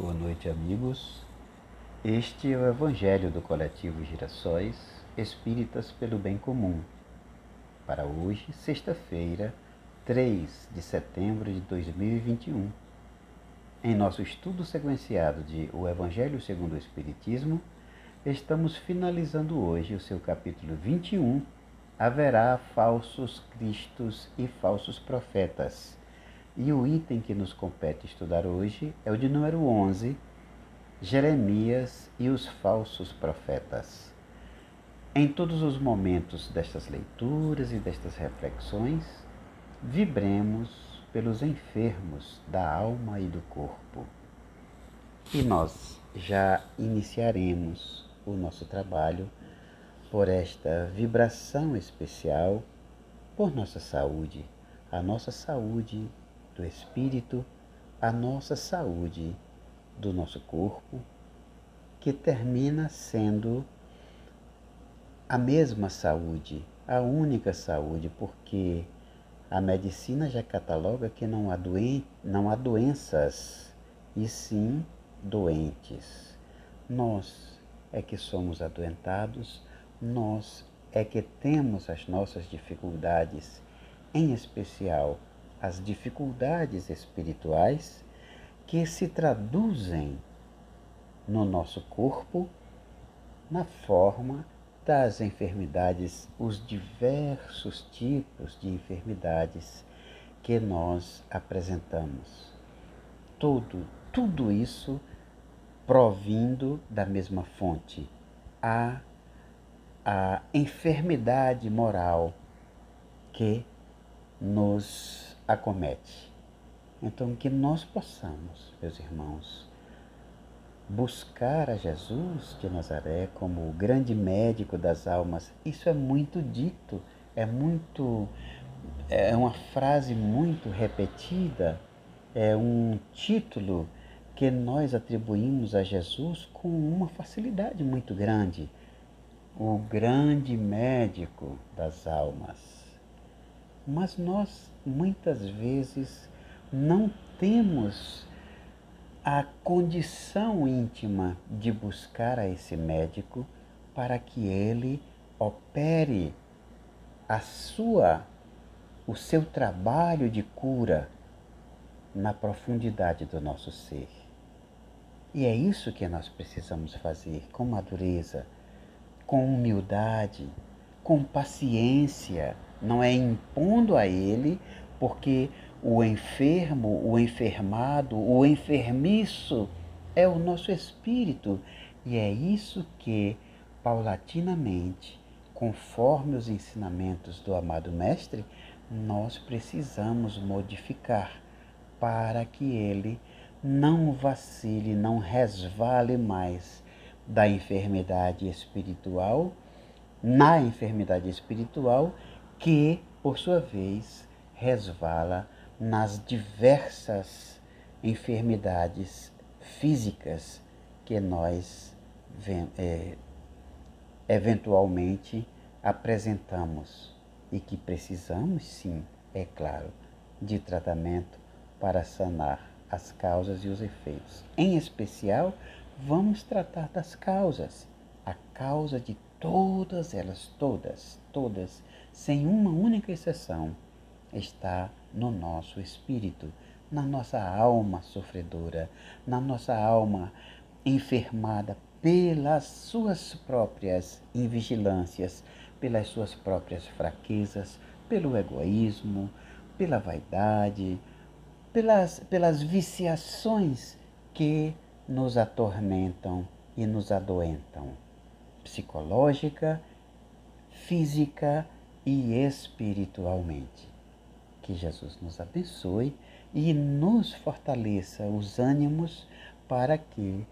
Boa noite, amigos. Este é o Evangelho do Coletivo Girassóis Espíritas pelo Bem Comum. Para hoje, sexta-feira, 3 de setembro de 2021. Em nosso estudo sequenciado de O Evangelho segundo o Espiritismo, estamos finalizando hoje o seu capítulo 21. Haverá falsos cristos e falsos profetas e o item que nos compete estudar hoje é o de número 11, Jeremias e os falsos profetas. Em todos os momentos destas leituras e destas reflexões, vibremos pelos enfermos da alma e do corpo. E nós já iniciaremos o nosso trabalho por esta vibração especial por nossa saúde, a nossa saúde do espírito, a nossa saúde do nosso corpo, que termina sendo a mesma saúde, a única saúde, porque a medicina já cataloga que não há, doen não há doenças, e sim doentes. Nós é que somos adoentados, nós é que temos as nossas dificuldades, em especial as dificuldades espirituais que se traduzem no nosso corpo na forma das enfermidades, os diversos tipos de enfermidades que nós apresentamos. Tudo, tudo isso provindo da mesma fonte, a, a enfermidade moral que nos acomete. Então, que nós possamos, meus irmãos, buscar a Jesus de Nazaré como o grande médico das almas. Isso é muito dito, é muito é uma frase muito repetida, é um título que nós atribuímos a Jesus com uma facilidade muito grande. O grande médico das almas. Mas nós muitas vezes não temos a condição íntima de buscar a esse médico para que ele opere a sua o seu trabalho de cura na profundidade do nosso ser. E é isso que nós precisamos fazer com madureza, com humildade, com paciência, não é impondo a ele, porque o enfermo, o enfermado, o enfermiço é o nosso espírito. E é isso que, paulatinamente, conforme os ensinamentos do amado Mestre, nós precisamos modificar para que ele não vacile, não resvale mais da enfermidade espiritual, na enfermidade espiritual que, por sua vez, resvala nas diversas enfermidades físicas que nós é, eventualmente apresentamos e que precisamos, sim, é claro, de tratamento para sanar as causas e os efeitos. Em especial, vamos tratar das causas, a causa de todas elas, todas, todas sem uma única exceção, está no nosso espírito, na nossa alma sofredora, na nossa alma enfermada pelas suas próprias invigilâncias, pelas suas próprias fraquezas, pelo egoísmo, pela vaidade, pelas, pelas viciações que nos atormentam e nos adoentam, psicológica, física e espiritualmente. Que Jesus nos abençoe e nos fortaleça os ânimos para que,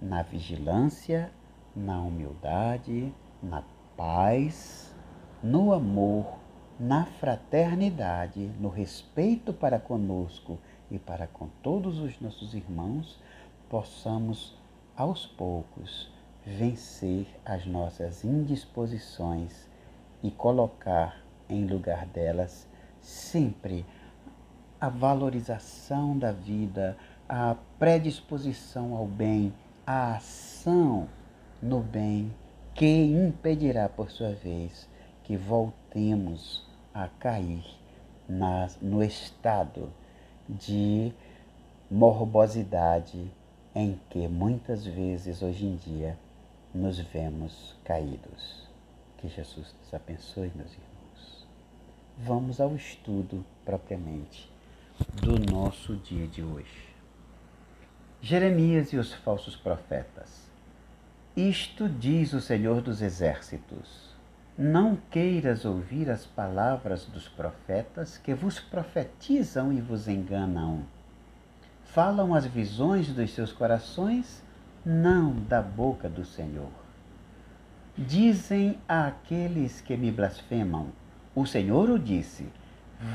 na vigilância, na humildade, na paz, no amor, na fraternidade, no respeito para conosco e para com todos os nossos irmãos, possamos aos poucos vencer as nossas indisposições e colocar em lugar delas sempre a valorização da vida, a predisposição ao bem, a ação no bem, que impedirá, por sua vez, que voltemos a cair no estado de morbosidade em que muitas vezes hoje em dia nos vemos caídos. Que Jesus nos abençoe, meus irmãos. Vamos ao estudo propriamente do nosso dia de hoje. Jeremias e os falsos profetas. Isto diz o Senhor dos Exércitos: Não queiras ouvir as palavras dos profetas que vos profetizam e vos enganam. Falam as visões dos seus corações, não da boca do Senhor. Dizem àqueles que me blasfemam: O Senhor o disse: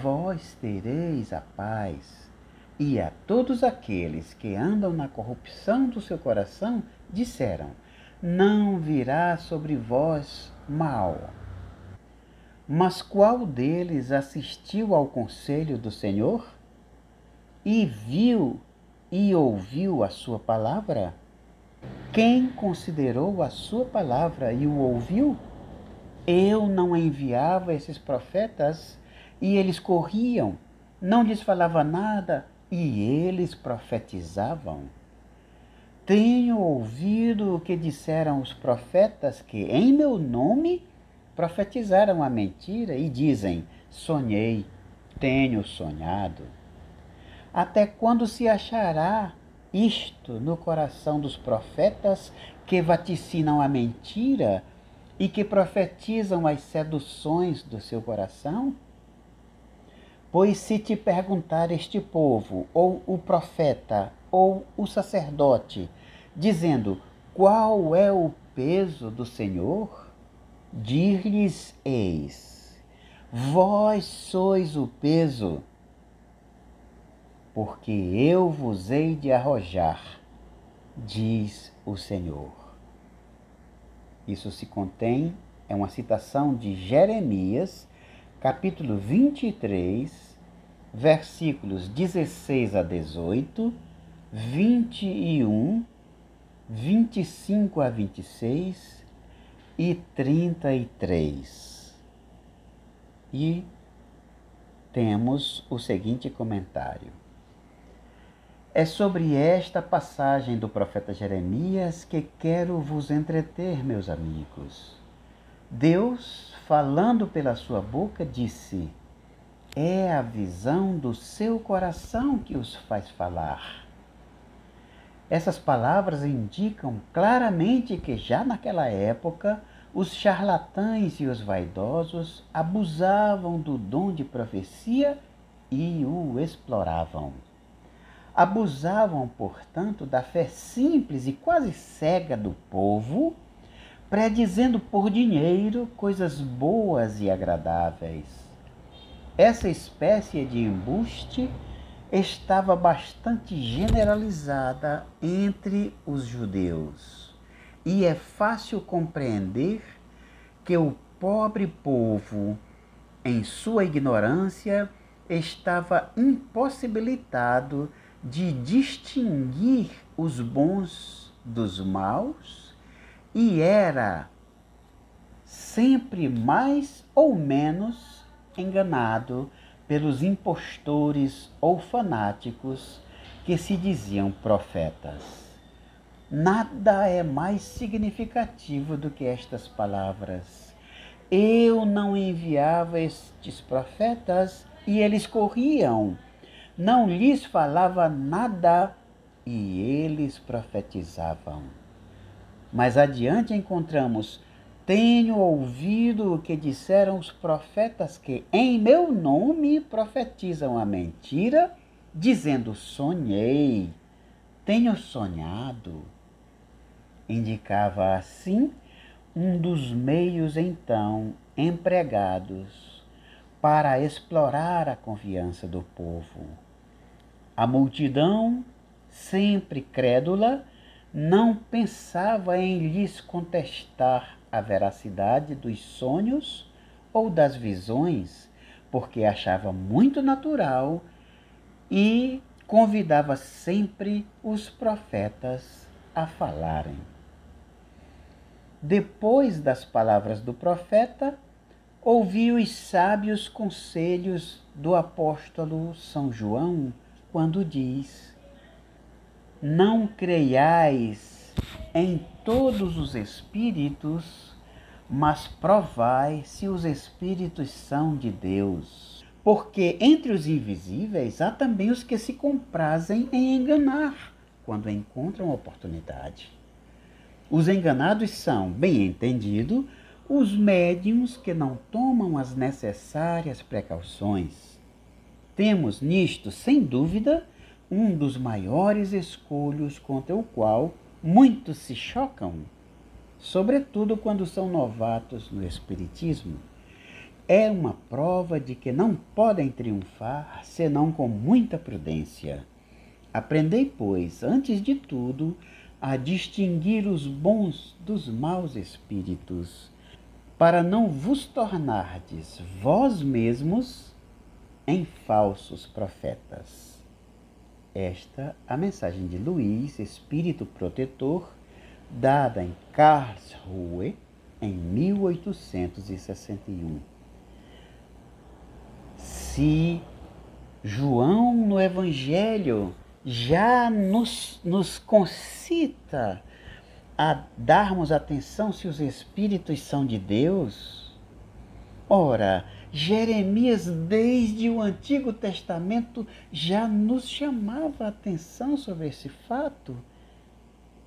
Vós tereis a paz. E a todos aqueles que andam na corrupção do seu coração, disseram: Não virá sobre vós mal. Mas qual deles assistiu ao conselho do Senhor? E viu e ouviu a sua palavra? Quem considerou a sua palavra e o ouviu? Eu não enviava esses profetas e eles corriam, não lhes falava nada e eles profetizavam. Tenho ouvido o que disseram os profetas que em meu nome profetizaram a mentira e dizem: sonhei, tenho sonhado. Até quando se achará isto no coração dos profetas que vaticinam a mentira e que profetizam as seduções do seu coração? Pois se te perguntar este povo, ou o profeta, ou o sacerdote, dizendo: Qual é o peso do Senhor? Dir-lhes eis: Vós sois o peso, porque eu vos hei de arrojar, diz o Senhor. Isso se contém, é uma citação de Jeremias, capítulo 23, versículos 16 a 18, 21, 25 a 26 e 33. E temos o seguinte comentário. É sobre esta passagem do profeta Jeremias que quero vos entreter, meus amigos. Deus falando pela sua boca, disse: É a visão do seu coração que os faz falar. Essas palavras indicam claramente que já naquela época os charlatães e os vaidosos abusavam do dom de profecia e o exploravam. Abusavam, portanto, da fé simples e quase cega do povo predizendo por dinheiro coisas boas e agradáveis. Essa espécie de embuste estava bastante generalizada entre os judeus, e é fácil compreender que o pobre povo, em sua ignorância, estava impossibilitado de distinguir os bons dos maus e era sempre mais ou menos enganado pelos impostores ou fanáticos que se diziam profetas. Nada é mais significativo do que estas palavras. Eu não enviava estes profetas e eles corriam. Não lhes falava nada e eles profetizavam. Mais adiante encontramos: Tenho ouvido o que disseram os profetas que em meu nome profetizam a mentira, dizendo: Sonhei, tenho sonhado. Indicava assim um dos meios então empregados para explorar a confiança do povo. A multidão, sempre crédula, não pensava em lhes contestar a veracidade dos sonhos ou das visões, porque achava muito natural e convidava sempre os profetas a falarem. Depois das palavras do profeta, ouviu os sábios conselhos do apóstolo São João quando diz: Não creiais em todos os espíritos, mas provai se os espíritos são de Deus. Porque entre os invisíveis há também os que se comprazem em enganar quando encontram oportunidade. Os enganados são, bem entendido, os médiums que não tomam as necessárias precauções. Temos nisto, sem dúvida, um dos maiores escolhos contra o qual muitos se chocam, sobretudo quando são novatos no Espiritismo. É uma prova de que não podem triunfar senão com muita prudência. Aprendei, pois, antes de tudo, a distinguir os bons dos maus espíritos, para não vos tornardes vós mesmos em falsos profetas. Esta a mensagem de Luís, espírito protetor, dada em Karlsruhe em 1861. Se João no Evangelho já nos, nos concita a darmos atenção se os Espíritos são de Deus? Ora, Jeremias, desde o Antigo Testamento, já nos chamava a atenção sobre esse fato,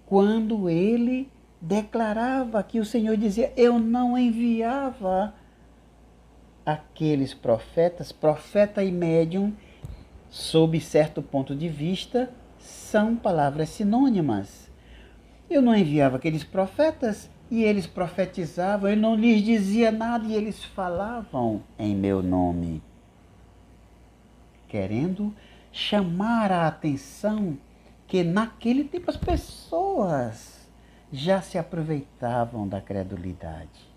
quando ele declarava que o Senhor dizia: Eu não enviava aqueles profetas, profeta e médium, sob certo ponto de vista, são palavras sinônimas. Eu não enviava aqueles profetas e eles profetizavam, eu não lhes dizia nada e eles falavam em meu nome, querendo chamar a atenção que naquele tempo as pessoas já se aproveitavam da credulidade.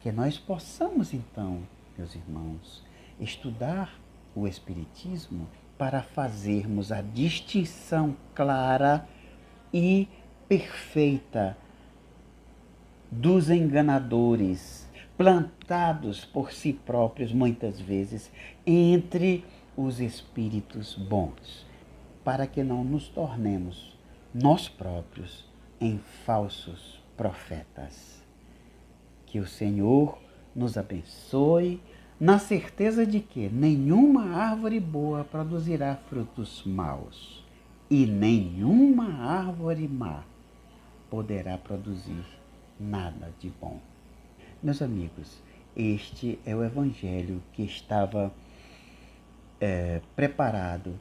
Que nós possamos então, meus irmãos, estudar o Espiritismo para fazermos a distinção clara e perfeita dos enganadores, plantados por si próprios muitas vezes entre os espíritos bons, para que não nos tornemos nós próprios em falsos profetas. Que o Senhor nos abençoe na certeza de que nenhuma árvore boa produzirá frutos maus e nenhuma árvore má poderá produzir nada de bom. Meus amigos, este é o Evangelho que estava é, preparado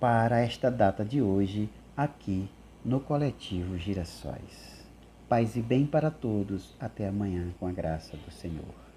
para esta data de hoje aqui no coletivo Girassóis. Paz e bem para todos. Até amanhã, com a graça do Senhor.